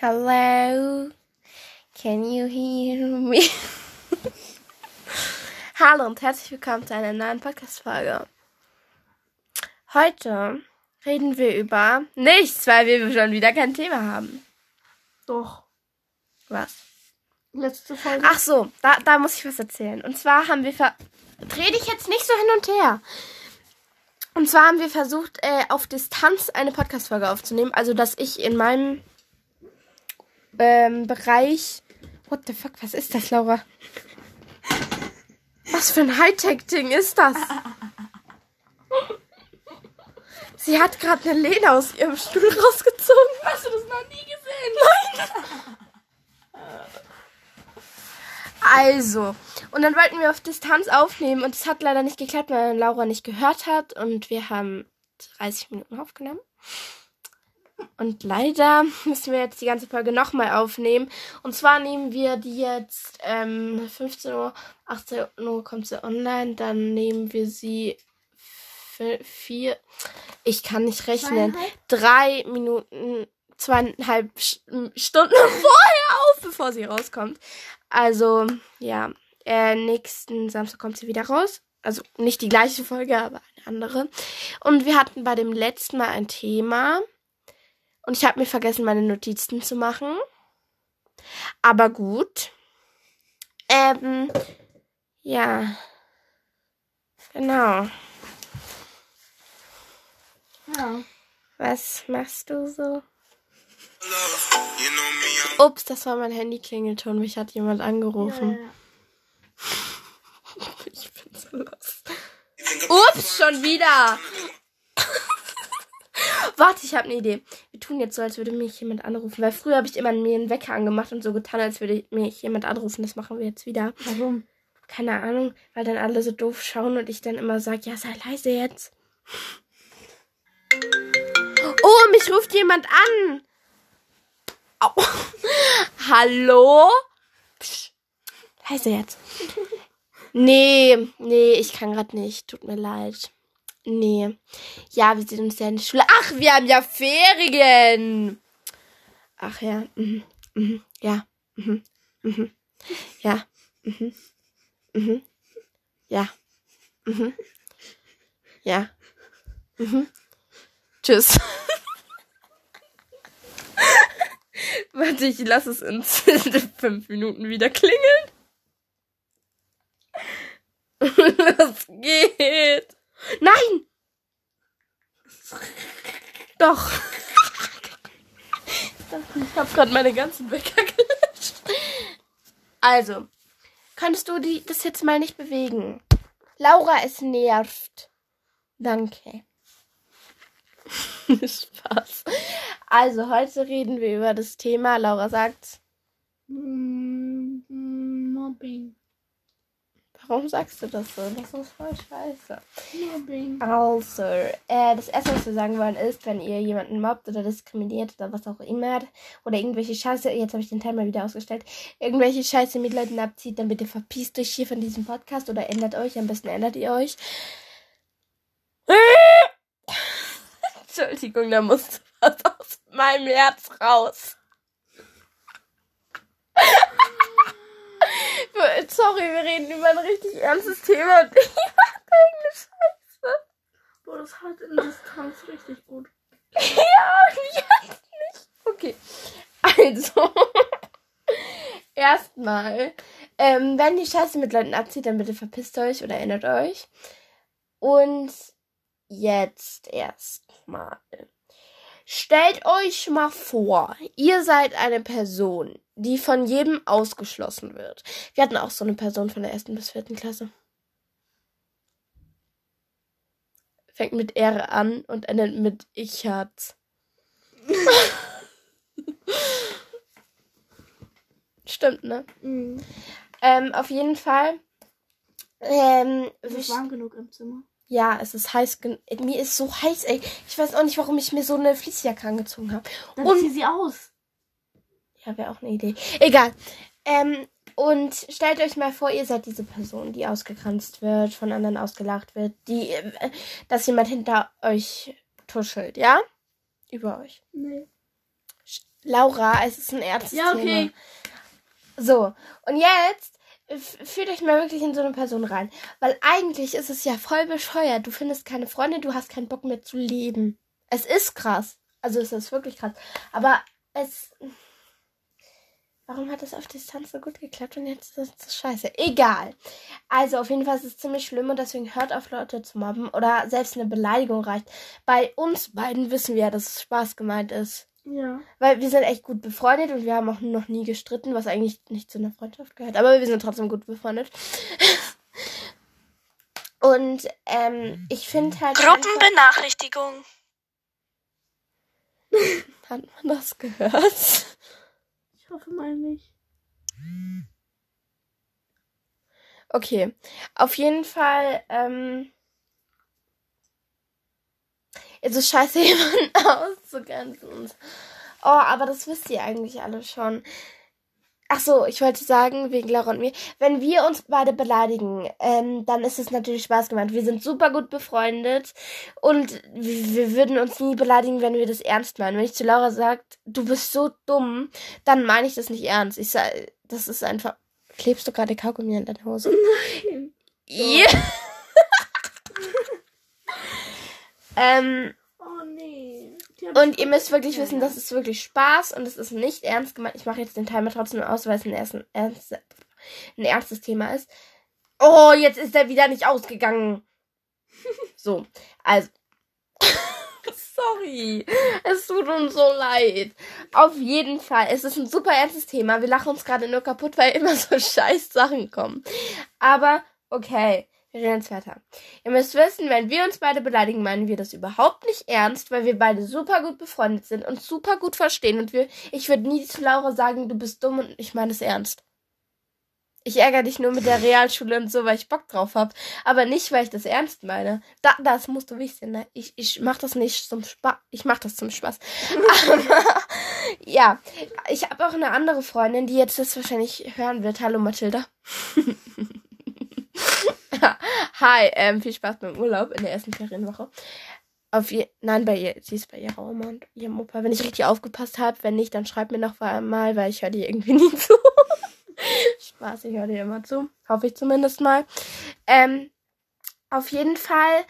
Hello. Can you hear me? Hallo und herzlich willkommen zu einer neuen Podcast-Folge. Heute reden wir über nichts, weil wir schon wieder kein Thema haben. Doch. Was? Letzte Folge. Ach so, da, da muss ich was erzählen. Und zwar haben wir ver... Dreh dich jetzt nicht so hin und her. Und zwar haben wir versucht, äh, auf Distanz eine Podcast-Folge aufzunehmen. Also, dass ich in meinem ähm, Bereich. What the fuck, was ist das, Laura? Was für ein Hightech-Ding ist das? Sie hat gerade eine Lehne aus ihrem Stuhl rausgezogen. Hast du das noch nie gesehen? Nein. Also, und dann wollten wir auf Distanz aufnehmen und es hat leider nicht geklappt, weil Laura nicht gehört hat und wir haben 30 Minuten aufgenommen. Und leider müssen wir jetzt die ganze Folge nochmal aufnehmen. Und zwar nehmen wir die jetzt ähm, 15 Uhr, 18 Uhr kommt sie online. Dann nehmen wir sie vier. Ich kann nicht rechnen. Drei Minuten, zweieinhalb St- Stunden vorher auf, bevor sie rauskommt. Also, ja. Äh, nächsten Samstag kommt sie wieder raus. Also nicht die gleiche Folge, aber eine andere. Und wir hatten bei dem letzten Mal ein Thema. Und ich habe mir vergessen, meine Notizen zu machen. Aber gut. Ähm, ja. Genau. Ja. Was machst du so? Ups, das war mein Handy-Klingelton. Mich hat jemand angerufen. Ja, ja. Ich bin so los. think Ups, schon wieder. Warte, ich habe eine Idee. Wir tun jetzt so, als würde mich jemand anrufen. Weil früher habe ich immer mir einen Wecker angemacht und so getan, als würde mich jemand anrufen. Das machen wir jetzt wieder. Warum? Keine Ahnung, weil dann alle so doof schauen und ich dann immer sage, ja, sei leise jetzt. Oh, mich ruft jemand an. Au. Hallo? Psch. Leise jetzt. Nee, nee, ich kann gerade nicht. Tut mir leid. Nee. Ja, wir sehen uns ja in der Schule. Ach, wir haben ja Ferien. Ach ja. Mhm. Mhm. Ja. Mhm. Mhm. Ja. Mhm. Mhm. Ja. Mhm. Ja. Mhm. Tschüss. Warte, ich lasse es in fünf Minuten wieder klingeln. Los geht. Nein! Doch. Ich habe gerade meine ganzen Wecker gelöscht. Also, Könntest du die, das jetzt mal nicht bewegen? Laura, es nervt. Danke. Spaß. Also, heute reden wir über das Thema. Laura sagt, Mm, mm, Mobbing. Warum sagst du das so? Das ist voll scheiße. Mobbing. Also, äh, das erste, was wir sagen wollen, ist, wenn ihr jemanden mobbt oder diskriminiert oder was auch immer oder irgendwelche Scheiße, jetzt habe ich den Timer wieder ausgestellt, irgendwelche Scheiße mit Leuten abzieht, dann bitte verpisst euch hier von diesem Podcast oder ändert euch. Am besten ändert ihr euch. Entschuldigung, da musste was aus meinem Herz raus. Sorry, wir reden über ein richtig ernstes Thema und ich mache irgendeine Scheiße. Boah, das hat in Distanz richtig gut. Ja, jetzt nicht. Okay. Also. Erstmal. Ähm, wenn die Scheiße mit Leuten abzieht, dann bitte verpisst euch oder erinnert euch. Und jetzt erstmal. Stellt euch mal vor, ihr seid eine Person, die von jedem ausgeschlossen wird. Wir hatten auch so eine Person von der ersten bis vierten Klasse. Fängt mit R an und endet mit Ich hat's. Stimmt, ne? Mhm. Ähm, auf jeden Fall. Ähm, Es ist warm genug im Zimmer. Ja, es ist heiß. Mir ist so heiß, ey. Ich weiß auch nicht, warum ich mir so eine Fließjacke angezogen habe. Dann Und- zieh sie aus. Ja, wäre auch eine Idee. Egal. Ähm, und stellt euch mal vor, ihr seid diese Person, die ausgegrenzt wird, von anderen ausgelacht wird, die, äh, dass jemand hinter euch tuschelt, ja? Über euch. Nee. Laura, es ist ein ernstes Ja, Thema. okay. So, und jetzt fühlt euch mal wirklich in so eine Person rein. Weil eigentlich ist es ja voll bescheuert. Du findest keine Freunde, du hast keinen Bock mehr zu leben. Es ist krass. Also es ist wirklich krass. Aber es. Warum hat das auf Distanz so gut geklappt und jetzt ist das scheiße? Egal. Also auf jeden Fall ist es ziemlich schlimm und deswegen hört auf Leute zu mobben oder selbst eine Beleidigung reicht. Bei uns beiden wissen wir ja, dass es Spaß gemeint ist. Ja. Weil wir sind echt gut befreundet und wir haben auch noch nie gestritten, was eigentlich nicht zu einer Freundschaft gehört. Aber wir sind trotzdem gut befreundet. Und ähm, ich finde halt. Gruppenbenachrichtigung. Hat man das gehört? Ich hoffe mal nicht. Okay. Auf jeden Fall, ähm. Ist es scheiße, jemanden auszugrenzen. Oh, aber das wisst ihr eigentlich alle schon. Ach so, ich wollte sagen, wegen Laura und mir, wenn wir uns beide beleidigen, ähm, dann ist es natürlich Spaß gemeint. Wir sind super gut befreundet und wir, würden uns nie beleidigen, wenn wir das ernst meinen. Wenn ich zu Laura sage, du bist so dumm, dann meine ich das nicht ernst. Ich sag, das ist einfach. Klebst du gerade Kaugummi an deine Hose? Nein. Ja. Ähm, Oh nee. Und ihr müsst wirklich Ja, wissen, das ist wirklich Spaß und es ist nicht ernst gemeint. Ich mache jetzt den Timer trotzdem aus, weil es ein, ernst, ein ernstes Thema ist. Oh, jetzt ist er wieder nicht ausgegangen. So, also. Sorry. Es tut uns so leid. Auf jeden Fall. Es ist ein super ernstes Thema. Wir lachen uns gerade nur kaputt, weil immer so scheiß Sachen kommen. Aber okay. Weiter. Ihr müsst wissen, wenn wir uns beide beleidigen, meinen wir das überhaupt nicht ernst, weil wir beide super gut befreundet sind und super gut verstehen. Und wir, ich würde nie zu Laura sagen, du bist dumm und ich meine es ernst. Ich ärgere dich nur mit der Realschule und so, weil ich Bock drauf hab. Aber nicht, weil ich das ernst meine. Da, das musst du wissen, ne? Ich, ich mach das nicht zum Spaß. Ich mach das zum Spaß. Aber, ja. Ich habe auch eine andere Freundin, die jetzt das wahrscheinlich hören wird. Hallo, Mathilda. Hi, ähm, viel Spaß beim Urlaub in der ersten Ferienwoche. Auf je Nein, bei ihr, sie ist bei ihrer Oma und ihrem Opa. Wenn ich richtig aufgepasst habe, wenn nicht, dann schreibt mir noch mal, weil ich höre die irgendwie nie zu. Spaß, ich höre dir immer zu. Hoffe ich zumindest mal. Ähm, auf jeden Fall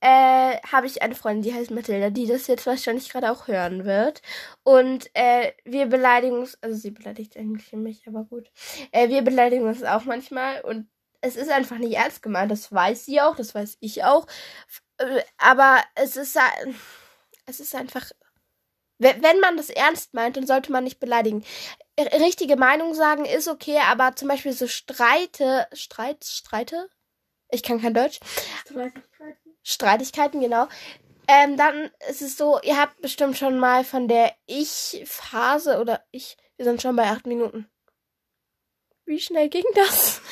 äh, habe ich eine Freundin, die heißt Mathilda, die das jetzt wahrscheinlich gerade auch hören wird. Und äh, wir beleidigen uns, also sie beleidigt eigentlich mich, aber gut. Äh, wir beleidigen uns auch manchmal und es ist einfach nicht ernst gemeint. Das weiß sie auch, das weiß ich auch. Äh, Aber es ist, es ist einfach, wenn man das ernst meint, dann sollte man nicht beleidigen. Richtige Meinung sagen ist okay, aber zum Beispiel so Streite, Streit, Streite? Ich kann kein Deutsch. Streitigkeiten. Streitigkeiten, genau. Ähm, dann ist es so, ihr habt bestimmt schon mal von der Ich-Phase oder ich, wir sind schon bei acht Minuten. Wie schnell ging das?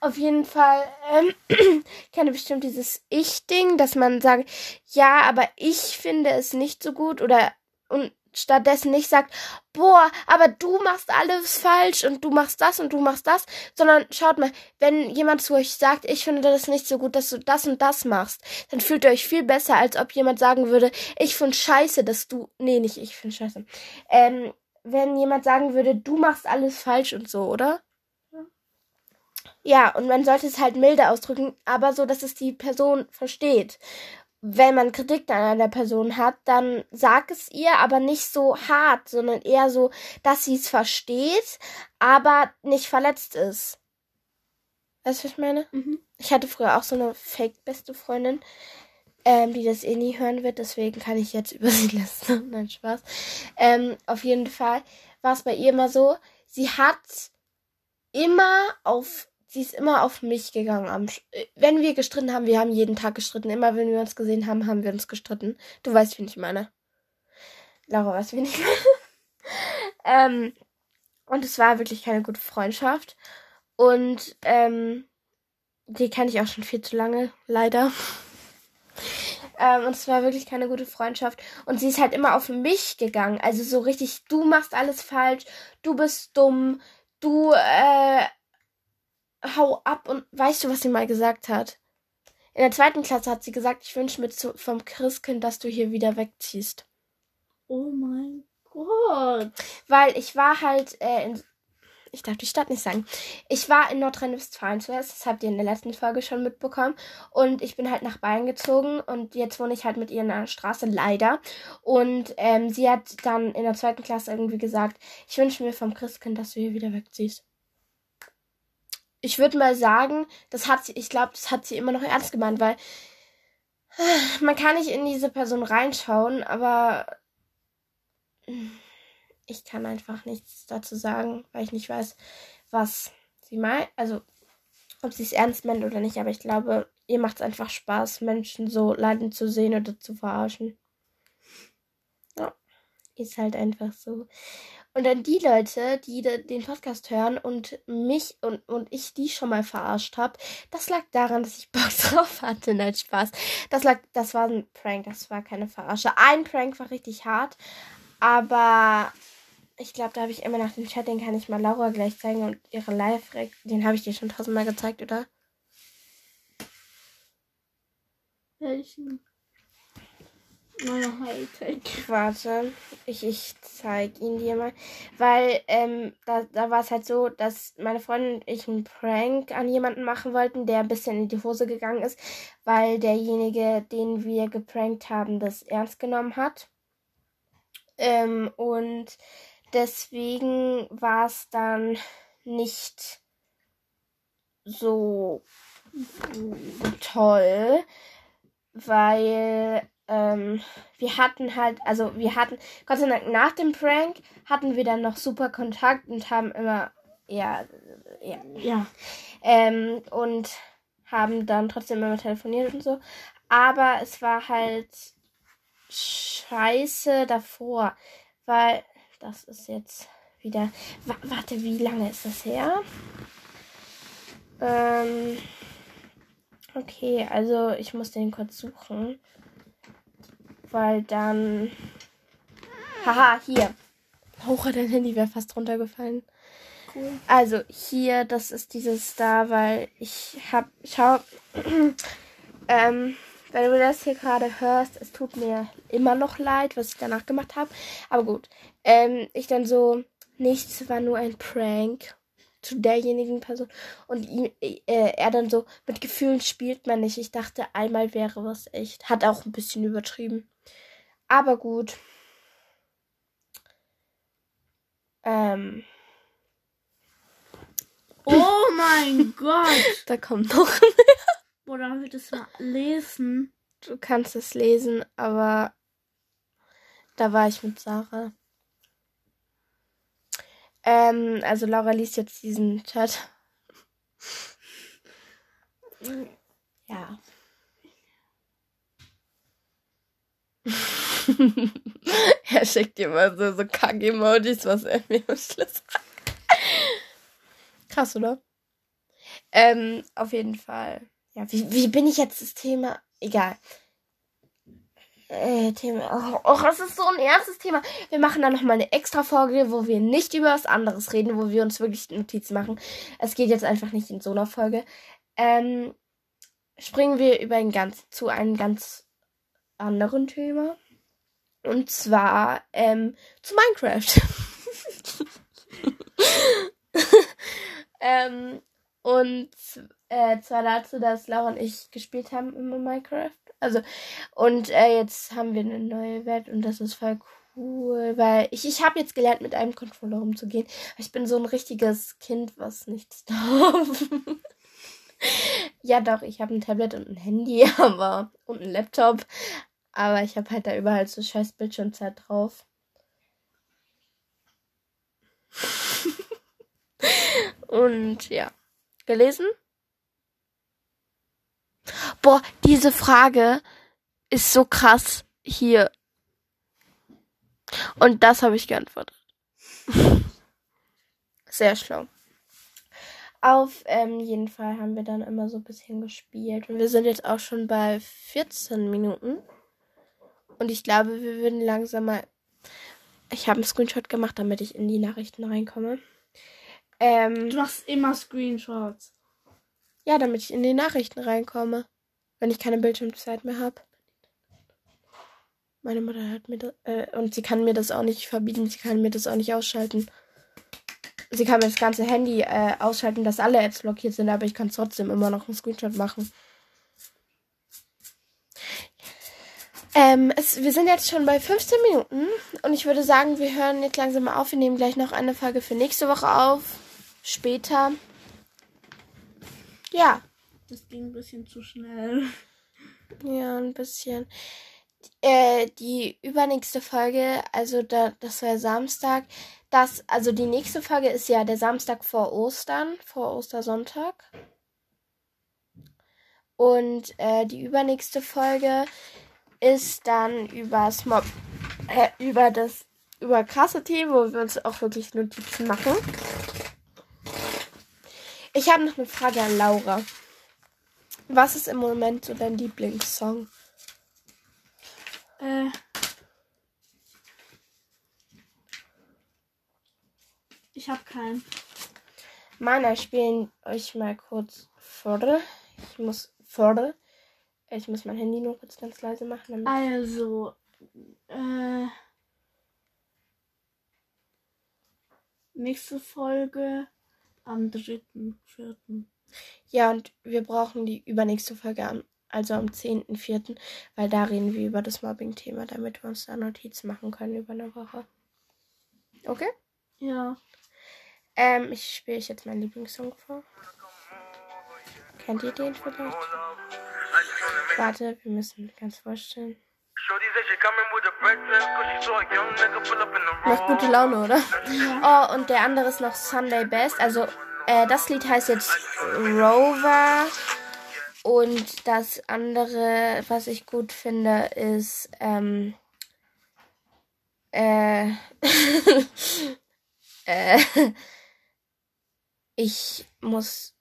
Auf jeden Fall, ähm, kenne bestimmt dieses Ich-Ding, dass man sagt, ja, aber ich finde es nicht so gut oder und stattdessen nicht sagt, boah, aber du machst alles falsch und du machst das und du machst das, sondern schaut mal, wenn jemand zu euch sagt, ich finde das nicht so gut, dass du das und das machst, dann fühlt ihr euch viel besser, als ob jemand sagen würde, ich finde scheiße, dass du, nee, nicht ich finde scheiße, ähm, wenn jemand sagen würde, du machst alles falsch und so, oder? Ja, und man sollte es halt milde ausdrücken, aber so, dass es die Person versteht. Wenn man Kritik an einer Person hat, dann sag es ihr, aber nicht so hart, sondern eher so, dass sie es versteht, aber nicht verletzt ist. Weißt du, was ich meine? Mhm. Ich hatte früher auch so eine fake-beste Freundin, ähm, die das eh nie hören wird, deswegen kann ich jetzt über sie lästern. Nein, Spaß. Ähm, auf jeden Fall war es bei ihr immer so, sie hat immer auf, sie ist immer auf mich gegangen. Am, äh, wenn wir gestritten haben, wir haben jeden Tag gestritten. Immer wenn wir uns gesehen haben, haben wir uns gestritten. Du weißt, wen ich meine. Laura weiß, wen ich meine. ähm, und es war wirklich keine gute Freundschaft. Und ähm, die kenne ich auch schon viel zu lange, leider. Ähm, und es war wirklich keine gute Freundschaft. Und sie ist halt immer auf mich gegangen. Also so richtig, du machst alles falsch, du bist dumm, du äh, hau ab und weißt du, was sie mal gesagt hat? In der zweiten Klasse hat sie gesagt, ich wünsche mir zu, vom Christkind, dass du hier wieder wegziehst. Oh mein Gott. Weil ich war halt äh, in. Ich darf die Stadt nicht sagen. Ich war in Nordrhein-Westfalen zuerst, das habt ihr in der letzten Folge schon mitbekommen. Und ich bin halt nach Bayern gezogen und jetzt wohne ich halt mit ihr in einer Straße, leider. Und ähm, sie hat dann in der zweiten Klasse irgendwie gesagt, ich wünsche mir vom Christkind, dass du hier wieder wegziehst. Ich würde mal sagen, das hat sie, ich glaube, das hat sie immer noch ernst gemeint, weil man kann nicht in diese Person reinschauen, aber ich kann einfach nichts dazu sagen, weil ich nicht weiß, was sie meint. Also, ob sie es ernst meint oder nicht, aber ich glaube, ihr macht es einfach Spaß, Menschen so leiden zu sehen oder zu verarschen. Ja, ist halt einfach so. Und dann die Leute, die de- den Podcast hören und mich und, und ich die schon mal verarscht habe, das lag daran, dass ich Bock drauf hatte. Nein, Spaß. Das lag, das war ein Prank, das war keine Verarsche. Ein Prank war richtig hart, aber ich glaube, da habe ich immer nach dem Chat, den kann ich mal Laura gleich zeigen und ihre live den habe ich dir schon tausendmal gezeigt, oder? Welchen? Neuer Hightech. Warte, ich, ich zeig ihn dir mal. Weil, ähm, da, da war es halt so, dass meine Freundin und ich einen Prank an jemanden machen wollten, der ein bisschen in die Hose gegangen ist, weil derjenige, den wir geprankt haben, das ernst genommen hat. Ähm, und deswegen war es dann nicht so toll, weil ähm, wir hatten halt, also wir hatten, Gott sei Dank nach dem Prank hatten wir dann noch super Kontakt und haben immer, ja, ja, Ja. ähm, und haben dann trotzdem immer telefoniert und so. Aber es war halt scheiße davor, weil das ist jetzt wieder. Wa warte, wie lange ist das her? Ähm, okay, also ich muss den kurz suchen. Weil dann. Haha, hier. Hoch, dein Handy wäre fast runtergefallen. Cool. Also hier, das ist dieses da, weil ich hab, schau, ähm, wenn du das hier gerade hörst, es tut mir immer noch leid, was ich danach gemacht habe. Aber gut, ähm, ich dann so, nichts war nur ein Prank zu derjenigen Person und ihm, äh, er dann so, mit Gefühlen spielt man nicht. Ich dachte, einmal wäre was echt. Hat auch ein bisschen übertrieben. Aber gut. Ähm, Oh mein Gott. da kommt noch Boah, darf ich das mal lesen? Du kannst es lesen, aber da war ich mit Sarah. Ähm, also Laura liest jetzt diesen Chat. Ja. er schickt mal so, so Kack-Emojis, was er mir am Schluss sagt. Krass, oder? Ähm, auf jeden Fall. Ja, wie, wie bin ich jetzt das Thema? Egal. Äh, Thema. Oh, oh, es ist so ein ernstes Thema. Wir machen dann nochmal eine extra Folge, wo wir nicht über was anderes reden, wo wir uns wirklich Notizen machen. Es geht jetzt einfach nicht in so einer Folge. Ähm, springen wir über ein ganz, zu einem ganz anderen Thema. Und zwar ähm, zu Minecraft. ähm, und äh, zwar dazu, dass Laura und ich gespielt haben immer Minecraft. Also, und äh, jetzt haben wir eine neue Welt und das ist voll cool, weil ich, ich habe jetzt gelernt, mit einem Controller umzugehen. Ich bin so ein richtiges Kind, was nichts darf. ja, doch, ich habe ein Tablet und ein Handy, aber und ein Laptop. Aber ich habe halt da überall so scheiß Bildschirmzeit drauf. und ja. Gelesen? Boah, diese Frage ist so krass hier. Und das habe ich geantwortet. Sehr schlau. Auf ähm, jeden Fall haben wir dann immer so ein bisschen gespielt. Und wir sind jetzt auch schon bei 14 Minuten. Und ich glaube, wir würden langsam mal. Ich habe einen Screenshot gemacht, damit ich in die Nachrichten reinkomme. Ähm, Du machst immer Screenshots. ja, damit ich in die Nachrichten reinkomme. Wenn ich keine Bildschirmzeit mehr habe. Meine Mutter hört mir das, äh, und sie kann mir das auch nicht verbieten, sie kann mir das auch nicht ausschalten. Sie kann mir das ganze Handy äh, ausschalten, dass alle Apps blockiert sind, aber ich kann trotzdem immer noch einen Screenshot machen. Ähm, es, wir sind jetzt schon bei 15 Minuten und ich würde sagen, wir hören jetzt langsam mal auf. Wir nehmen gleich noch eine Folge für nächste Woche auf. Später. Ja, Das ging ein bisschen zu schnell. ja, ein bisschen. Äh, die übernächste Folge, also da, das wäre Samstag. Das, also die nächste Folge ist ja der Samstag vor Ostern, vor Ostersonntag. Und äh, die übernächste Folge ist dann über Mob, äh, über das, über krasse Themen, wo wir uns auch wirklich Notizen machen. Ich habe noch eine Frage an Laura. Was ist im Moment so dein Lieblingssong? Äh. Ich hab keinen. Meiner spielen euch mal kurz vor. Ich muss vor. Ich muss mein Handy nur kurz ganz leise machen. Also, äh. Nächste Folge am 3.4. ja, und wir brauchen die übernächste Folge am, also am 10.04., weil da reden wir über das Mobbing-Thema, damit wir uns da Notizen machen können über eine Woche. Okay? Ja. Ähm, ich spiele jetzt meinen Lieblingssong vor. Kennt ihr den vielleicht? Warte, wir müssen ganz vorstellen. The Macht gute Laune, oder? Oh, und der andere ist noch Sunday Best. Also, äh, das Lied heißt jetzt Rover. Und das andere, was ich gut finde, ist, ähm, äh, äh, ich muss,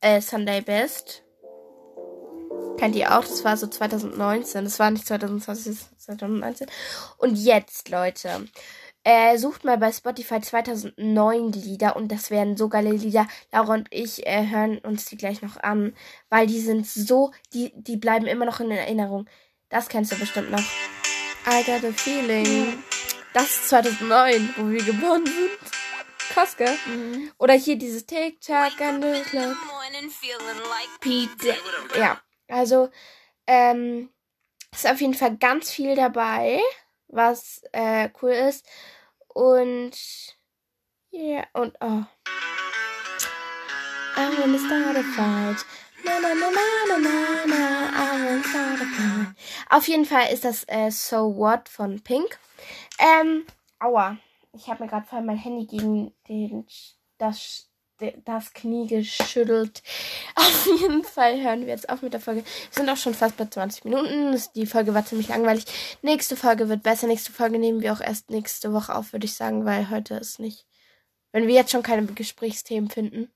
äh, Sunday Best. Kennt ihr auch? Das war so 2019. Das war nicht 2020, das war 2019. Und jetzt, Leute, äh, sucht mal bei Spotify 2009 die Lieder und das wären so geile Lieder. Laura und ich äh, hören uns die gleich noch an, weil die sind so, die, die bleiben immer noch in Erinnerung. Das kennst du bestimmt noch. I got a feeling. Das ist 2009, wo wir geboren sind. Krass, gell? Oder hier dieses TikTok and the clock. Pete. Ja, also, ähm, ist auf jeden Fall ganz viel dabei, was äh, cool ist. Und ja, und oh. I wanna start a fight. Na, na, na, na, na, na, na, I wanna start a fight. Auf jeden Fall ist das äh, So What von Pink. Ähm, aua. Ich habe mir gerade vorhin mein Handy gegen den, das, das Knie geschüttelt. Auf jeden Fall hören wir jetzt auf mit der Folge. Wir sind auch schon fast bei 20 Minuten. Die Folge war ziemlich langweilig. Nächste Folge wird besser. Nächste Folge nehmen wir auch erst nächste Woche auf, würde ich sagen, weil heute ist nicht. Wenn wir jetzt schon keine Gesprächsthemen finden.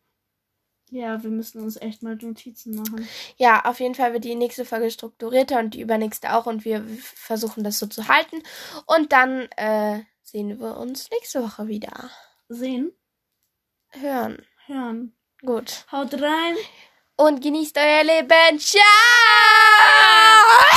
Ja, wir müssen uns echt mal Notizen machen. Ja, auf jeden Fall wird die nächste Folge strukturierter und die übernächste auch und wir versuchen das so zu halten. Und dann äh, sehen wir uns nächste Woche wieder. Sehen, Hören. Hören. Gut. Haut rein. Und genießt euer Leben. Ciao!